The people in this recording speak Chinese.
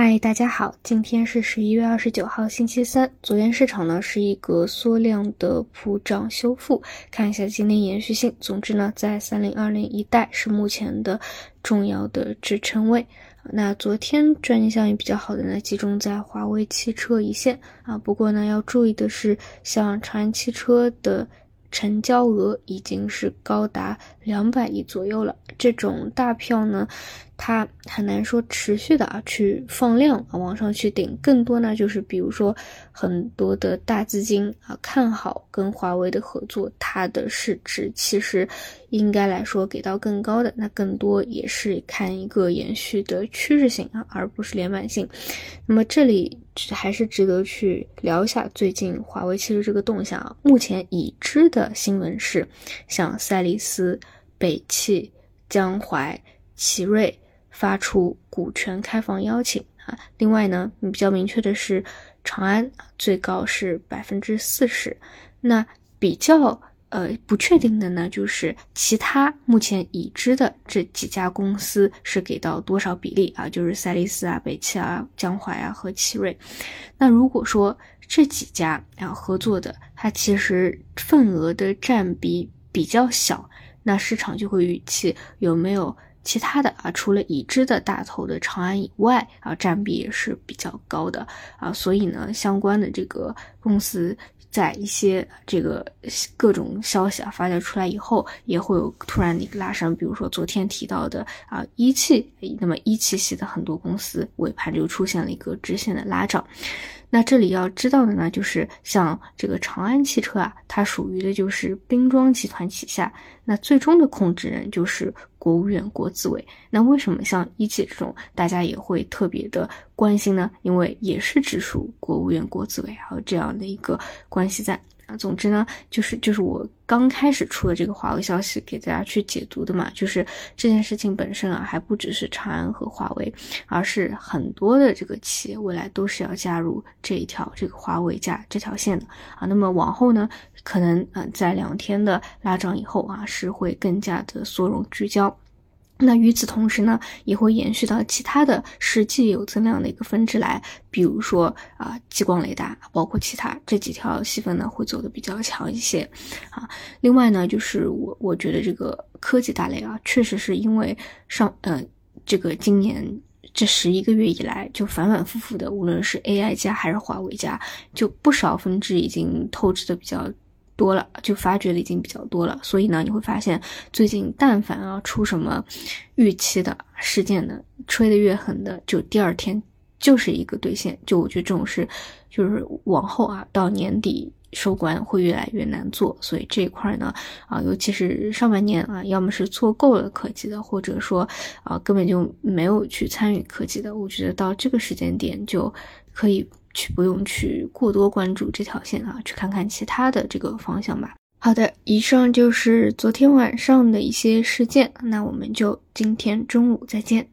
嗨，大家好，今天是十一月二十九号，星期三。昨天市场呢是一个缩量的普涨修复，看一下今天延续性。总之呢，在三零二零一带是目前的重要的支撑位。那昨天赚钱效应比较好的呢，集中在华为汽车一线啊。不过呢，要注意的是，像长安汽车的。成交额已经是高达两百亿左右了，这种大票呢，它很难说持续的啊去放量啊往上去顶，更多呢就是比如说很多的大资金啊看好跟华为的合作，它的市值其实应该来说给到更高的，那更多也是看一个延续的趋势性啊，而不是连板性。那么这里。还是值得去聊一下最近华为汽车这个动向啊。目前已知的新闻是，像赛力斯、北汽、江淮、奇瑞发出股权开放邀请啊。另外呢，比较明确的是，长安最高是百分之四十。那比较。呃，不确定的呢，就是其他目前已知的这几家公司是给到多少比例啊？就是赛力斯啊、北汽啊、江淮啊和奇瑞。那如果说这几家啊合作的，它其实份额的占比比较小，那市场就会预期有没有其他的啊？除了已知的大头的长安以外啊，占比也是比较高的啊。所以呢，相关的这个公司。在一些这个各种消息啊发酵出来以后，也会有突然的一个拉升。比如说昨天提到的啊一汽，那么一汽系的很多公司尾盘就出现了一个直线的拉涨。那这里要知道的呢，就是像这个长安汽车啊，它属于的就是兵装集团旗下，那最终的控制人就是国务院国资委。那为什么像一汽这种，大家也会特别的关心呢？因为也是直属国务院国资委，还有这样的一个关系在。啊，总之呢，就是就是我刚开始出的这个华为消息给大家去解读的嘛，就是这件事情本身啊，还不只是长安和华为，而是很多的这个企业未来都是要加入这一条这个华为加这条线的啊。那么往后呢，可能啊在两天的拉涨以后啊，是会更加的缩容聚焦。那与此同时呢，也会延续到其他的实际有增量的一个分支来，比如说啊，激光雷达，包括其他这几条细分呢，会走的比较强一些，啊，另外呢，就是我我觉得这个科技大类啊，确实是因为上呃，这个今年这十一个月以来，就反反复复的，无论是 AI 加还是华为加，就不少分支已经透支的比较。多了就发觉的已经比较多了，所以呢，你会发现最近但凡啊出什么预期的事件呢，吹得越狠的，就第二天就是一个兑现。就我觉得这种事，就是往后啊到年底收官会越来越难做。所以这一块呢，啊，尤其是上半年啊，要么是做够了科技的，或者说啊根本就没有去参与科技的，我觉得到这个时间点就可以。去不用去过多关注这条线啊，去看看其他的这个方向吧。好的，以上就是昨天晚上的一些事件，那我们就今天中午再见。